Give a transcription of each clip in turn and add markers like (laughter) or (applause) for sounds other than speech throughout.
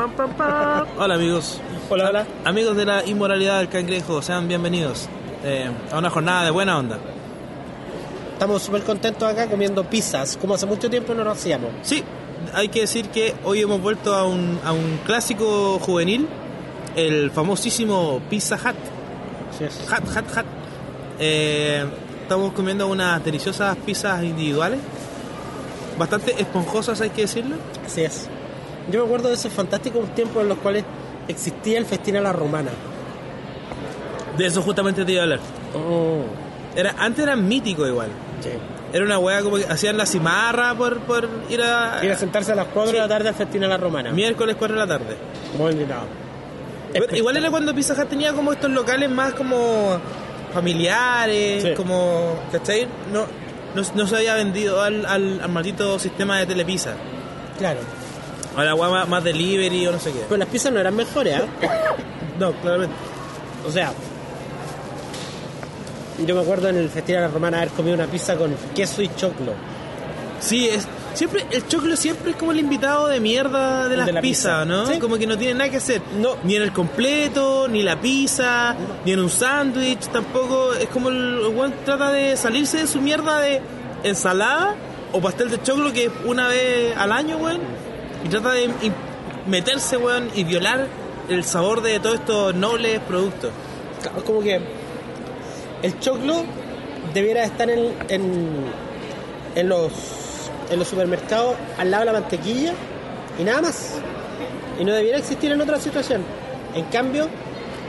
pam, pam, pam. (laughs) Hola amigos. Hola, Amigos de la inmoralidad del cangrejo, sean bienvenidos eh, a una jornada de buena onda. Estamos súper contentos acá comiendo pizzas, como hace mucho tiempo no lo hacíamos. Sí, hay que decir que hoy hemos vuelto a un, a un clásico juvenil, el famosísimo Pizza Hut. Así es. Hut, Hut, Hut. Eh, estamos comiendo unas deliciosas pizzas individuales, bastante esponjosas hay que decirlo. Así es. Yo me acuerdo de esos fantásticos tiempos en los cuales existía el festín a la romana. De eso justamente te iba a hablar. Oh, Era, antes era mítico igual. sí. Era una weá como que hacían la cimarra por, por ir a... Ir a sentarse a las 4 de la tarde al festín a la romana. Miércoles 4 de la tarde. Muy invitado. Igual era cuando Pizza Hut tenía como estos locales más como familiares, Sí. como, ¿cachai? No, no, no se había vendido al, al, al maldito sistema de Telepizza. Claro. Ahora más, delivery o no sé qué. Pero las pizzas no eran mejores, ¿eh? No, claramente. O sea, yo me acuerdo en el la romana haber comido una pizza con queso y choclo. Sí, es siempre el choclo siempre es como el invitado de mierda de las de la pizzas, pizza. ¿no? Sí. Como que no tiene nada que hacer. No. Ni en el completo, ni la pizza, ni en un sándwich, tampoco. Es como el el weón trata de salirse de su mierda de ensalada o pastel de choclo que es una vez al año, weón. Y trata de meterse, weón, y violar el sabor de todos estos nobles productos. Es como que el choclo debiera estar en, en, en los, en los supermercados al lado de la mantequilla y nada más. Y no debiera existir en otra situación. En cambio,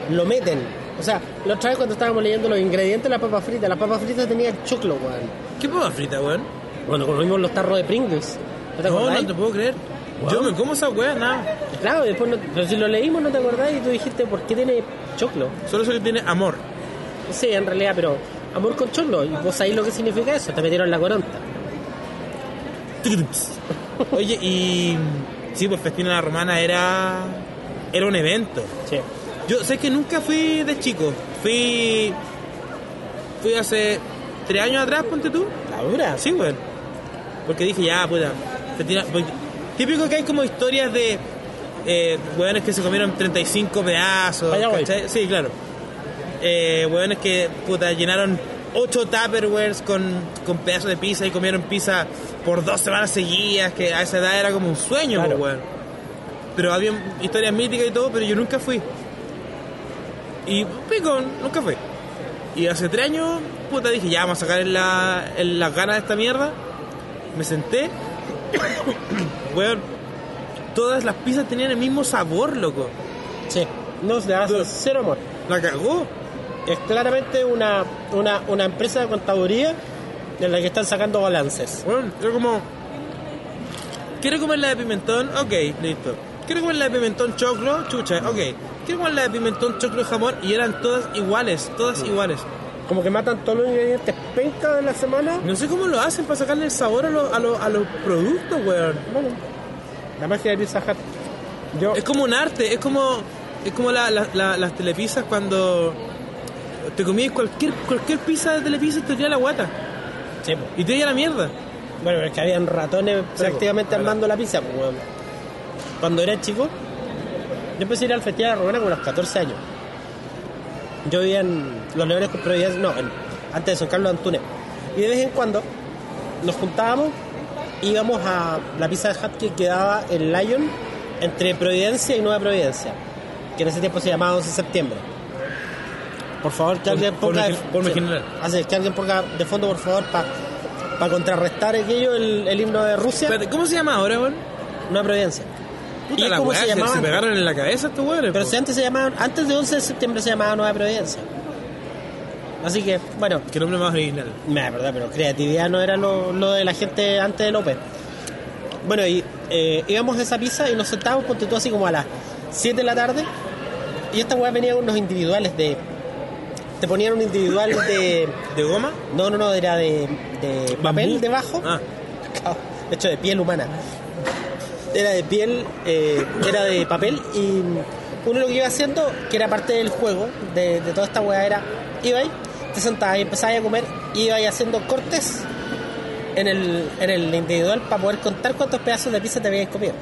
lo meten. O sea, la otra vez cuando estábamos leyendo los ingredientes de la papa frita, la papa frita tenía choclo, weón. ¿Qué papa frita, weón? Cuando comimos los tarros de Pringles. ¿No te No, acordás? no te puedo creer. Yo me como esa weá, nada. Claro, después no- pero si lo leímos no te acordás y tú dijiste, ¿por qué tiene choclo? Solo eso que tiene amor. Sí, en realidad, pero amor con choclo. ¿Y vos sabés lo que significa eso? Te metieron la coronta. Oye, y sí, pues Festina la Romana era era un evento. Sí. Yo sé que nunca fui de chico. Fui fui hace tres años atrás, ponte tú. La dura. Sí, weón. Porque dije, ya, puta. Festina- porque- típico que hay como historias de eh, weones que se comieron 35 pedazos. Sí, claro. Eh, weones que, puta, llenaron 8 Tupperwares con, con pedazos de pizza y comieron pizza por dos semanas seguidas, que a esa edad era como un sueño, Claro. pues, weón. Pero había historias míticas y todo, pero yo nunca fui. Y pico, nunca fui. Y hace tres años, puta, dije, ya vamos a sacar en la, en las ganas de esta mierda. Me senté. (coughs) Weón, todas las pizzas tenían el mismo sabor, loco. Sí. No, se hace cero amor. La cagó. Es claramente una, una, una empresa de contaduría en la que están sacando balances. Bueno, yo como... ¿Quiero comer la de pimentón? Ok, listo. ¿Quiero comer la de pimentón choclo? Chucha, ok. ¿Quiero comer la de pimentón choclo jamón? Y eran todas iguales, todas iguales. Como que matan todos los ingredientes penca de la semana. No sé cómo lo hacen para sacarle el sabor a, los- a, los- a los productos, weón. Bueno, la magia de Pizza. Yo, Es como un arte, es como es como la- la- la- las telepisas cuando te comías cualquier cualquier pizza de telepizza y te olía la guata. Sí, po. Y te olía la mierda. Bueno, pero es que habían ratones prácticamente po, armando la pizza. pues, weón. Cuando era chico, yo empecé a ir al Festival de la Romana con los 14 años. Yo vivía en Los Leones con Providencia, no, en- antes de San Carlos Antunes. Y de vez en cuando nos juntábamos, íbamos a la pizza de Hut que quedaba en Lyon, entre Providencia y Nueva Providencia, que en ese tiempo se llamaba 11 de septiembre. Por favor, que alguien por ponga. mi- por mi sí. general. Así, que alguien ponga de fondo, por favor, para contrarrestar aquello, el, el himno de Rusia, ¿Cómo se llama ahora, weón? Nueva Providencia. Puta Y la como weá, se se, llamaban. se pegaron en la cabeza estos weones. Pero si antes se llamaban, antes de 11 de septiembre se llamaba Nueva Providencia. Así que, bueno, Qué nombre más original. me verdad, pero creatividad no era lo, lo de la gente antes de López. Bueno, y eh, íbamos a esa pizza y nos sentábamos, ponte tú así como a las 7 de la tarde. Y esta weá venía con unos individuales de. Te ponían un individual de. (coughs) ¿De goma? No, no, no, era de, de papel debajo. Ah, hecho de piel humana. Era de piel, eh, era de papel y uno lo que iba haciendo, que era parte del juego de, de toda esta weá, era iba ahí, te sentabas y empezabas a comer, y haciendo cortes en el, en el individual para poder contar cuántos pedazos de pizza te habías comido.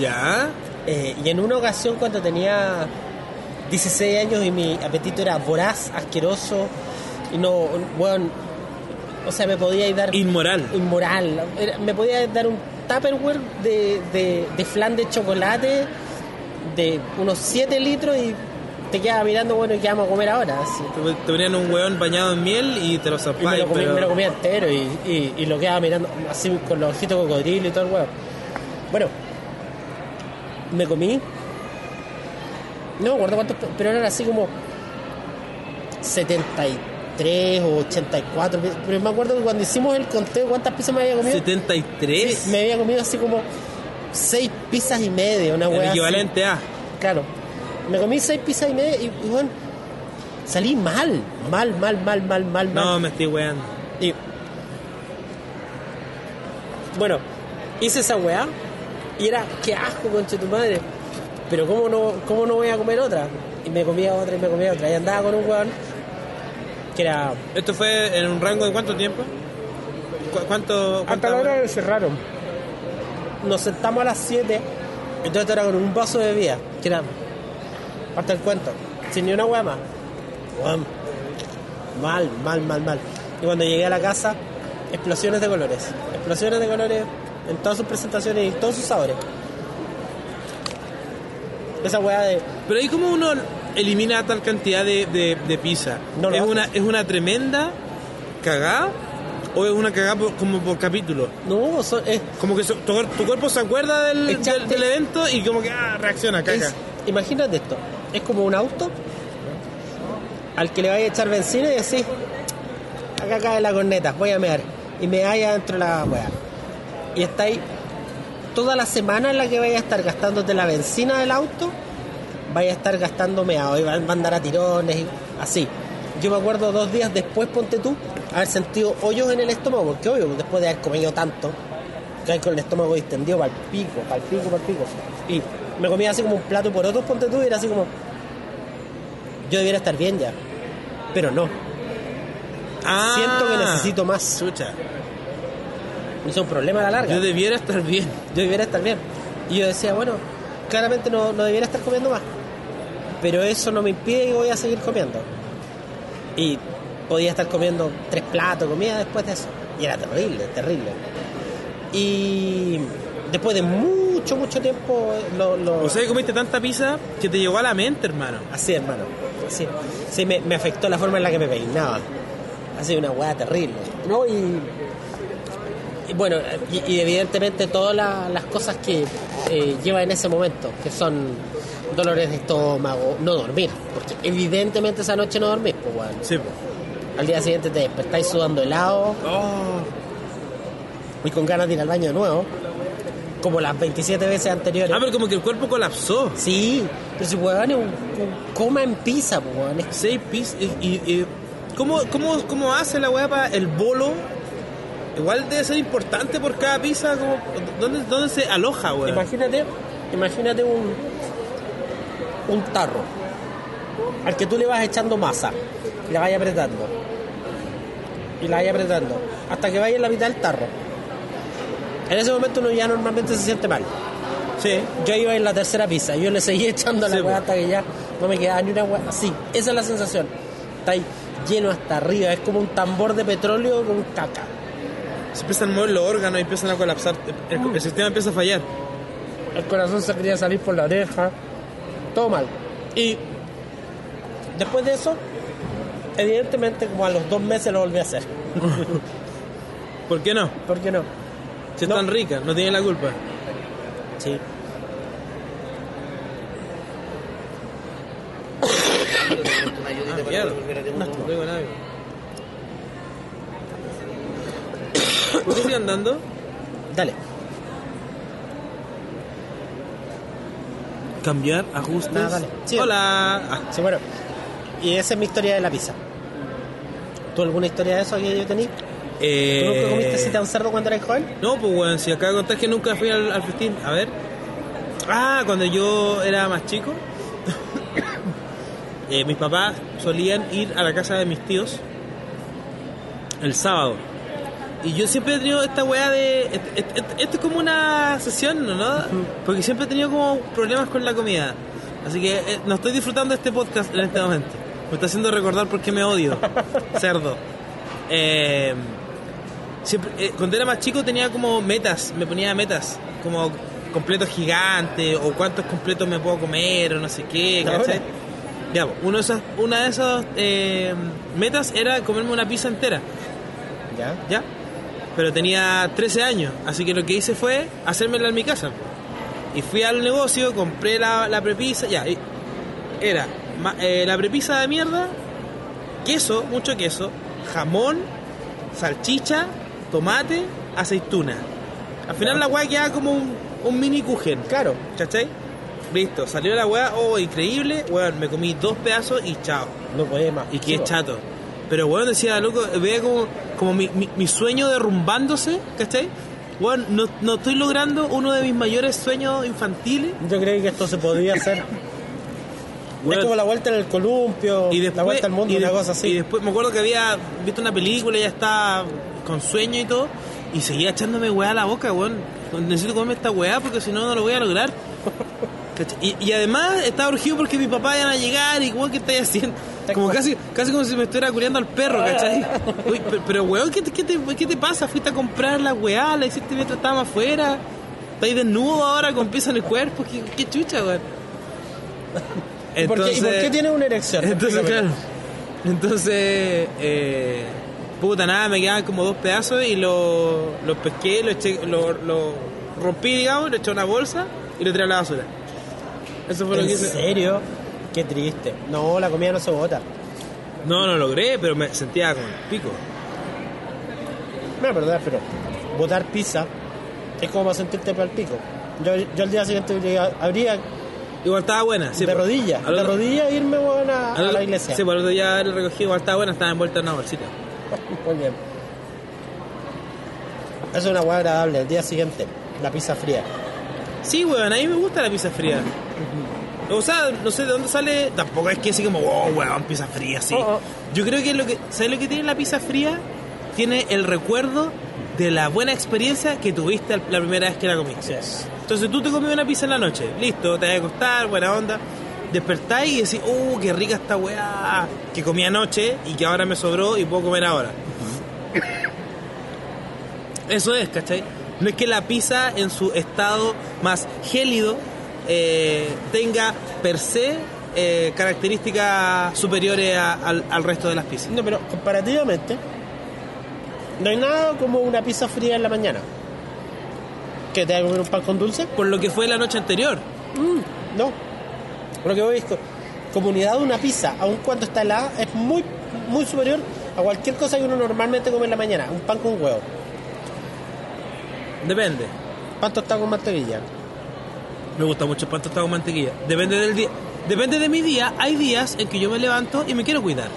ya. Eh, y en una ocasión cuando tenía 16 años y mi apetito era voraz, asqueroso, y no, bueno, o sea, me podía dar Inmoral. inmoral, me podía dar un Tupperware de, de, de flan de chocolate de unos 7 litros y te quedaba mirando, bueno, ¿y qué vamos a comer ahora? Así. Te, te ponían un hueón bañado en miel y te lo Y me zapáis, lo, comí, pero- me lo comía entero y, y, y lo quedaba mirando así con los ojitos cocodrilo y todo el huevo. Bueno, me comí. No me acuerdo cuántos, pero eran así como 73 o 84. Pero me acuerdo que cuando hicimos el conteo, ¿cuántas pizzas me había comido? 73. Sí, me había comido así como 6 pizzas y media, una el hueá. así. equivalente a. Claro. Me comí 6 pizzas y media y, y bueno, salí mal, mal, mal, mal, mal, mal, mal. No, me estoy weando. Y bueno, hice esa weá y era qué asco conche tu madre. Pero cómo no, cómo no voy a comer otra. Y me comía otra y me comía otra. Y andaba con un weón que era. ¿Esto fue en un rango de cuánto tiempo? ¿Cu- ¿Cuánto? cuántas horas? de cerraron. Nos sentamos a las 7. Entonces esto era con un vaso de bebida. Que era. Parte del cuento. Sin ni una weá más. Mal, mal, mal, mal. Y cuando llegué a la casa, explosiones de colores. Explosiones de colores en todas sus presentaciones y todos sus sabores. Esa weá de. Pero ahí como uno elimina tal cantidad de, de, de pizza. No ¿Es, una, ¿Es una tremenda cagada o es una cagada por- como por capítulo? No, son- es, Como que so- tu, tu cuerpo se acuerda del, del, del evento y como que ah, reacciona, caga. es- imagínate esto. Es como un auto al que le vaya a echar benzina y decís, acá cae la corneta, voy a mear. Y me vaya dentro de la weá. Y está ahí toda la semana en la que vaya a estar gastándote la benzina del auto, vaya a estar gastando meado y va va a andar a tirones y así. Yo me acuerdo dos días después, ponte tú, haber sentido hoyos en el estómago, porque obvio, después de haber comido tanto, hay con el estómago distendido para el pico, para el pico, para el pico. Y me comía así como un plato por otro, ponte tú, y era así como, yo debiera estar bien ya, pero no. Ah, Siento que necesito más. Chucha. Es un problema a la larga. Yo debiera estar bien. yo debiera estar bien. Y yo decía, bueno, claramente no, no debiera estar comiendo más. Pero eso no me impide que voy a seguir comiendo. Y podía estar comiendo tres platos de comida después de eso. Y era terrible, terrible. Y después de mucho, mucho tiempo, lo, lo- O sea, que comiste tanta pizza que te llegó a la mente, hermano. así, hermano. Así. Sí, me, me afectó la forma en la que me peinaba. Así, una hueá terrible. ¿No? Y, y bueno, y, y evidentemente todas la- las cosas que eh, lleva en ese momento, que son dolores de estómago, no dormir, porque evidentemente esa noche no dormís, pues bueno. Sí, po. Al día siguiente te despertáis sudando helado Oh, y con ganas de ir al baño de nuevo, como las 27 veces anteriores. Ah, pero como que el cuerpo colapsó. Sí, pero si weón es un, un coma en pizza, weón. Seis pizzas. Y, y- y- ¿cómo, cómo, ¿Cómo hace la weá para el bolo? Igual debe ser importante por cada pizza. Como, ¿dónde, ¿Dónde se aloja, weón? Imagínate, imagínate un, un tarro al que tú le vas echando masa, y la vayas apretando, y la vayas apretando, hasta que vaya en la mitad del tarro. En ese momento uno ya normalmente se siente mal. Sí. Yo iba en la tercera pizza, yo le seguí (laughs) echando la Sí, weá hasta que ya no me quedaba ni una weá. Así, esa es la sensación. Está ahí lleno hasta arriba, es como un tambor de petróleo con caca. Se empiezan a mover los órganos y empiezan a colapsar. El, el sistema empieza a fallar. el corazón se quería salir por la oreja, todo mal. Y después de eso, evidentemente como a los dos meses lo volví a hacer. (laughs) ¿Por qué no? ¿Por qué no? Si es No. tan rica, no tiene la culpa. Sí. Ah, mierda. No digo nada. ¿Por qué sigue andando? Dale. Cambiar, ajustes. Ah, dale. Sí. Hola. Ah, Sí, bueno. Y esa es mi historia de la pizza. ¿Tú alguna historia de eso que yo tenía? ¿Tú eh, nunca comiste cita un cerdo cuando eras joven? No, pues bueno, si de contar que nunca fui al, al festín. A ver. Ah, cuando yo era más chico, (coughs) eh, mis papás solían ir a la casa de mis tíos el sábado. Y yo siempre he tenido esta weá de. Esto, es como una sesión, ¿no? Porque siempre he tenido como problemas con la comida. Así que eh, no estoy disfrutando de este podcast en este momento. Me está haciendo recordar por qué me odio. (laughs) Cerdo. Eh, siempre, eh, cuando era más chico tenía como metas, me ponía metas. Como completos gigantes, o cuántos completos me puedo comer, o no sé qué. ¿cachai? Ya, pues, uno de esos, una de esas eh, metas era comerme una pizza entera. ¿Ya? ¿ya? Pero tenía 13 años, así que lo que hice fue hacérmela en mi casa. Y fui al negocio, compré la, la prepisa, ya, y era ma- eh, la prepisa de mierda, queso, mucho queso, jamón, salchicha, tomate, aceituna. Al final la weá quedaba como un, un mini kuchen, Claro. ¿cachai? Listo, salió la weá, oh, increíble, weón, me comí dos pedazos y chao. No podía más. Y qué Sí, chato. Pero bueno, decía, loco, veía como, como mi, mi, mi sueño derrumbándose, ¿cachai? Bueno, no, no estoy logrando uno de mis mayores sueños infantiles. Yo creí que esto se podía hacer. (laughs) Weón. Es como la vuelta en el columpio, Y después, la vuelta al mundo, y una cosa así. Y después me acuerdo que había visto una película y ya estaba con sueño y todo. Y seguía echándome weá a la boca, weón. Necesito comerme esta weá porque si no, no lo voy a lograr. (laughs) Y, y además estaba urgido porque mi papá iban a llegar y weón, ¿qué estáis haciendo? Como casi, casi como si me estuviera culiando al perro, ¿cachai? (laughs) Uy, pero, pero, weón, ¿qué te, qué, te, qué te pasa? Fuiste a comprar la weá, la hiciste mientras estábamos afuera. Estáis desnudo ahora con pieza en el cuerpo. ¿Qué, qué chucha, weón? ¿Y por qué, y por qué tiene una erección? Entonces, claro. Entonces, eh, puta, nada, me quedaban como dos pedazos y lo- los pesqué, lo, eché, lo, lo rompí, digamos, lo eché a una bolsa y lo tiré a la basura. Eso fue lo que ¿En hice. serio? Qué triste. No, la comida no se bota. No, no logré, pero me sentía con el pico. No, es verdad, pero botar pizza es como sentirte para el pico. Yo, yo al día siguiente habría, Igual estaba buena, sí. de pues. rodilla, Al de otro- rodilla irme a, al a la iglesia. Sí, por otro día lo recogí, igual estaba buena, estaba envuelta en una bolsita. (laughs) Muy bien. Es una hueá agradable. El día siguiente, la pizza fría. Sí, weón, a mí me gusta la pizza fría. O sea, no sé de dónde sale. Tampoco es que así como, oh, weón, pizza fría, sí. Oh, oh. Yo creo que lo que. ¿Sabes lo que tiene la pizza fría? Tiene el recuerdo de la buena experiencia que tuviste la primera vez que la comiste. es. Entonces tú te comí una pizza en la noche, listo, te va a acostar, buena onda. Despertáis y decís, uh, qué rica esta weá que comí anoche y que ahora me sobró y puedo comer ahora. Eso es, ¿cachai? No es que la pizza en su estado más gélido eh, tenga per se eh, características superiores a- al, al resto de las pizzas. No, pero comparativamente, no hay nada como una pizza fría en la mañana. ¿Que te va a comer un pan con dulce? Por lo que fue la noche anterior. No. Lo que es que comunidad de una pizza, aun cuando está helada, es muy, muy superior a cualquier cosa que uno normalmente come en la mañana. Un pan con huevo, Depende. pan tostado con mantequilla. Me gusta mucho el pan tostado con mantequilla. Depende del día. Depende de mi día. Hay días en que yo me levanto y me quiero cuidar.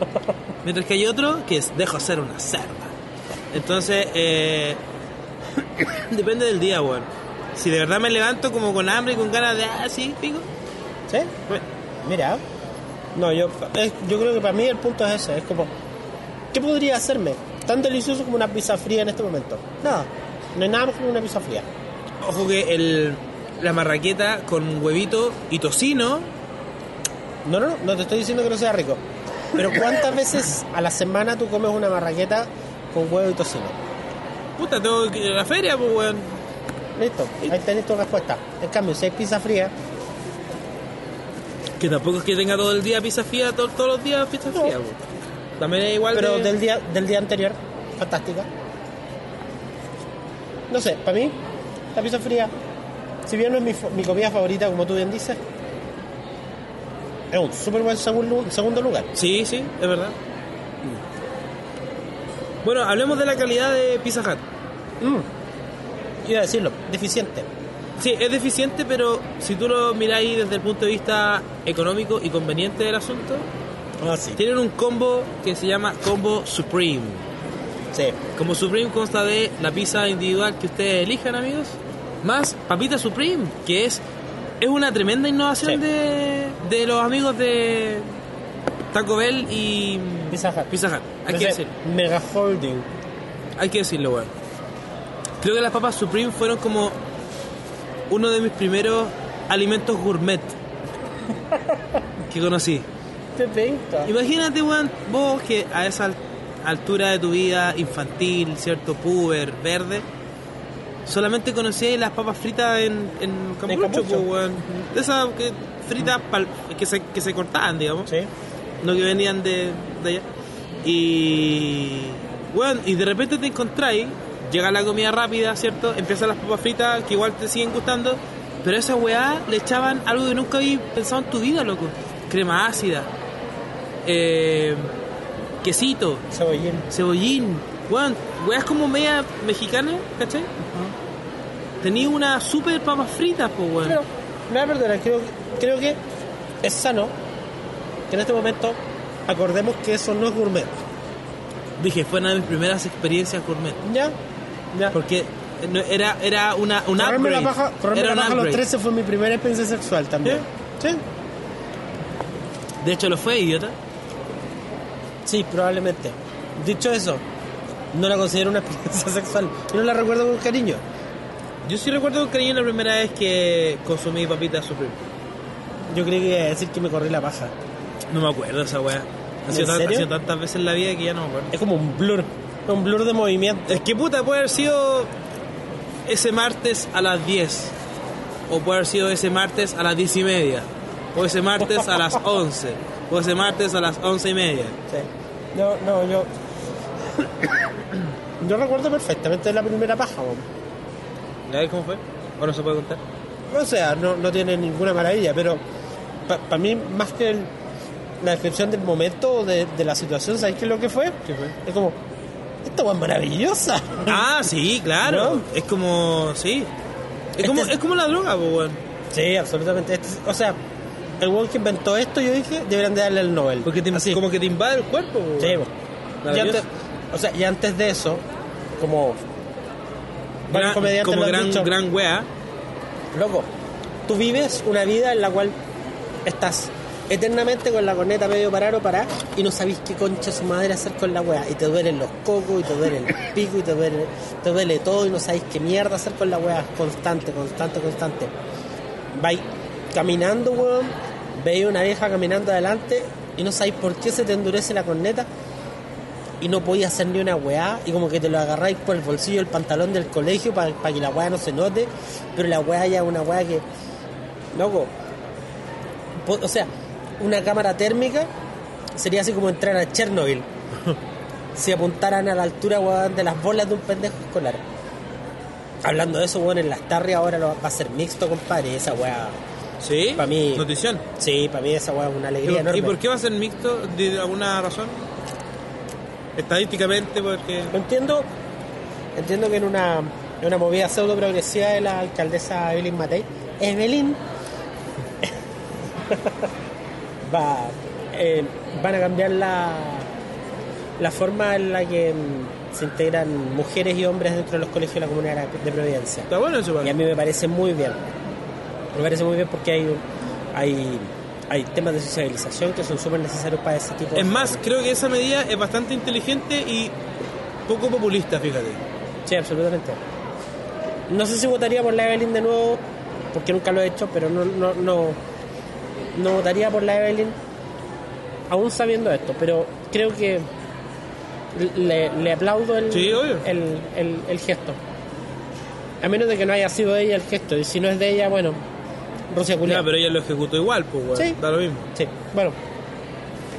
(laughs) Mientras que hay otro que es dejo ser una cerda. Entonces, eh, (coughs) depende del día, weón. Si de verdad me levanto como con hambre y con ganas de, ah, sí, pico. ¿Sí? Mira. No, yo, es- yo creo que para mí el punto es ese. Es como, ¿qué podría hacerme tan delicioso como una pizza fría en este momento? Nada. No hay nada mejor que una pizza fría. Ojo que el, la marraqueta con huevito y tocino, No, no, no, no te estoy diciendo que no sea rico. Pero ¿cuántas veces a la semana tú comes una marraqueta con huevo y tocino? puta, tengo que ir a la feria, pues, weón. Listo, ahí tenés tu respuesta. En cambio, si hay pizza fría, Que tampoco es que tenga todo el día pizza fría, to- todos los días pizza fría. También es igual pero de- del día del día anterior, fantástica. No sé, para mí, la pizza fría, si bien no es mi, mi comida favorita, como tú bien dices, es un súper buen segundo, segundo lugar. Sí, sí, es verdad. Bueno, hablemos de la calidad de Pizza Hut. Mm. Iba a decirlo, deficiente. Sí, es deficiente, pero si tú lo miráis desde el punto de vista económico y conveniente del asunto, Ah, sí. tienen un combo que se llama Combo Supreme. Sí. Combo Supreme consta de la pizza individual que ustedes elijan, amigos, más papita Supreme, que es, es una tremenda innovación Sí. de, de los amigos de Taco Bell y Pizza Hut. Pizza Hut. Hay que Ese decir. Mega Holding. hay que decirlo, weón. Creo que las papas Supreme fueron como uno de mis primeros alimentos gourmet que conocí. Te pinta. Imagínate, weón, vos que a esa al- altura de tu vida infantil, ¿cierto? Puber, verde, solamente conocías las papas fritas en, en Campucho, pues, weón. De esas que, fritas pal- que, se, que se cortaban, digamos. Sí. No que venían de, de allá. Y. Bueno, y de repente te encontráis, llega la comida rápida, ¿cierto? Empiezan las papas fritas que igual te siguen gustando, pero a esa weá le echaban algo que nunca habías pensado en tu vida, loco. Crema ácida, eh, quesito, Cebollín. cebollín, weón, weas como media mexicana, ¿cachai? Tenía una super papas fritas, pues weón. Pero, me voy a perdonar, creo, creo que es sano que en este momento acordemos que eso no es gourmet. Dije, fue una de mis primeras experiencias gourmet. ¿Ya? Ya. Porque no- era, era una, un correrme upgrade. la paja, correrme era la un paja a los upgrade. 13 fue mi primera experiencia sexual también. ¿Sí? De hecho, lo fue, idiota. Sí, probablemente. Dicho eso, no la considero una (laughs) experiencia sexual. Yo no la recuerdo con cariño. Yo sí recuerdo con cariño la primera vez que consumí papitas Supreme. Yo creí que iba a decir que me corrí la paja. No me acuerdo esa weá. Ha sido tantas veces en la vida que ya no me acuerdo. Es como un blur. Un blur de movimiento. Es que puta, puede haber sido ese martes a las 10. O puede haber sido ese martes a las 10 y media. O ese martes a las 11. O ese martes a las 11 y media. Sí. No, no, yo. (coughs) yo recuerdo perfectamente la primera paja. ¿Ya cómo fue? ¿O no se puede contar? O sea, no, no tiene ninguna maravilla, pero para mí, más que el- la descripción del momento o de, de la situación, ¿sabes qué es lo que fue? ¿Qué fue? Es como, esta es maravillosa. Ah, sí, claro. ¿No? Es como, sí. Es, como, Este es- es como la droga, pues, weón. Sí, absolutamente. Este es- o sea, el weón que inventó esto, yo dije, deberían de darle el Nobel. Porque te, Así. como que te invade el cuerpo, pues, Sí, weón. y antes, o sea, y antes de eso, como Gran- como gran, dicho, gran wea. loco, tú vives una vida en la cual estás eternamente con la corneta medio parar o parar y no sabís qué concha su madre hacer con la wea y te duelen los cocos y te duele el (laughs) pico y te duele, te duele todo y no sabéis qué mierda hacer con la wea constante, constante, constante. Vais caminando weón veis una vieja caminando adelante y no sabéis por qué se te endurece la corneta y no podías hacer ni una weá y como que te lo agarráis por el bolsillo del pantalón del colegio para que la weá no se note pero la weá ya es una weá que loco o sea una cámara térmica sería así como entrar a Chernobyl (laughs) si apuntaran a la altura weón, de las bolas de un pendejo escolar hablando de eso weón en las tardes ahora lo, va a ser mixto compadre esa weá Sí. Pa' mí- Notición. sí para mí esa weá es una ¿Y, alegría enorme y por qué va a ser mixto? ¿De alguna razón? Estadísticamente, porque. Entiendo, entiendo que en una, en una movida pseudo progresiva de la alcaldesa Evelyn Matei, Evelyn (laughs) va, eh, van a cambiar la, la forma en la que mm, se integran mujeres y hombres dentro de los colegios de la Comunidad de Providencia. Está bueno eso, Y a mí me parece muy bien. Me parece muy bien porque hay, hay, hay temas de socialización que son súper necesarios para ese tipo de Es más, creo que esa medida es bastante inteligente y poco populista, fíjate. Sí, absolutamente. No sé si votaría por la Evelyn de nuevo, porque nunca lo he hecho, pero no, no, no, no votaría por la Evelyn, aún sabiendo esto, pero creo que le, le aplaudo el, Sí, el, el- el gesto. A menos de que no haya sido ella el gesto, y si no es de ella, bueno, Rusia Ya, Julián. pero ella lo ejecutó igual, pues. Sí. Da lo mismo. Sí, bueno,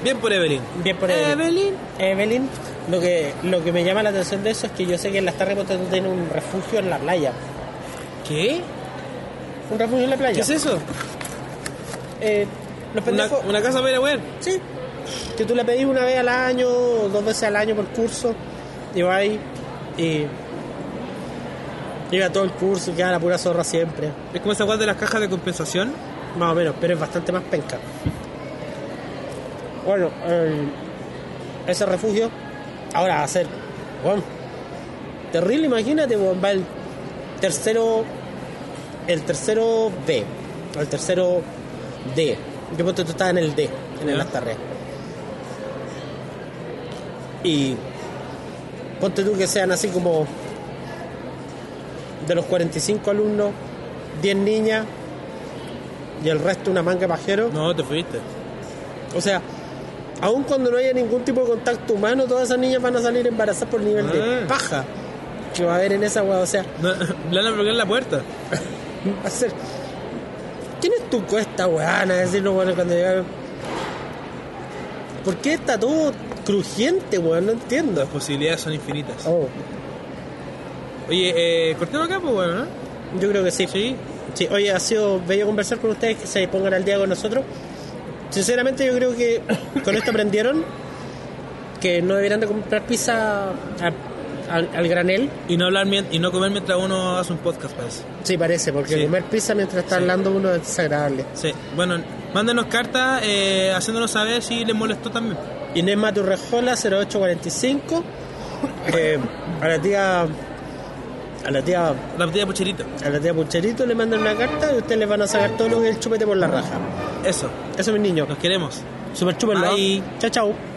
Bien por Evelyn. bien por Evelyn. Evelyn. Evelyn, lo que, lo que me llama la atención de eso es que yo sé que en las tardes tú tienes un refugio en la playa. ¿Qué? Un refugio en la playa. ¿Qué es eso? Eh, los pendejos, una casa para ir a wear. sí, que tú le pedís una vez al año o dos veces al año por curso y vas ahí y llega todo el curso y queda la pura zorra siempre, Es como esa weá de las cajas de compensación. más o menos, pero es bastante más penca. Bueno, el- ese refugio ahora va a ser, bueno, terrible, imagínate, va el tercero, el tercero B, el tercero D. Yo ponte tú estás en el D, en el. Astarrea. Y ponte tú que sean así como de los 45 alumnos, 10 niñas y el resto una manga pajero. No, te fuiste. O sea, aun cuando no haya ningún tipo de contacto humano, todas esas niñas van a salir embarazadas por nivel de Ah. paja que va a haber en esa weá. O sea, No, (laughs) le van a bloquear la puerta. (laughs) va a ser. ¿Quién es tu cuesta, weón? A decirlo, bueno, cuando llega. ¿Por qué está todo crujiente, weón? No entiendo. Las posibilidades son infinitas. Oh, Oye, eh, cortemos acá, pues bueno, ¿no? yo creo que sí. Sí. Sí, oye, ha sido bello conversar con ustedes, que se pongan al día con nosotros. Sinceramente, yo creo que con esto aprendieron que no deberían de comprar pizza a- al, al granel. Y no hablar y no comer mientras uno hace un podcast, parece. Sí, parece, porque Sí. comer pizza mientras está Sí. hablando uno es desagradable. Sí. Bueno, mándenos cartas eh, haciéndonos saber si les molestó también. Inés Maturrejola, 0845. (laughs) Eh, a la tía. A la tía. La de pucherito. A la tía Pucherito le mandan una carta y ustedes les van a sacar todo el chupete por la raja. Eso. Eso, mis niños. Los queremos. Super chúpenlo. Bye. Chao, chao.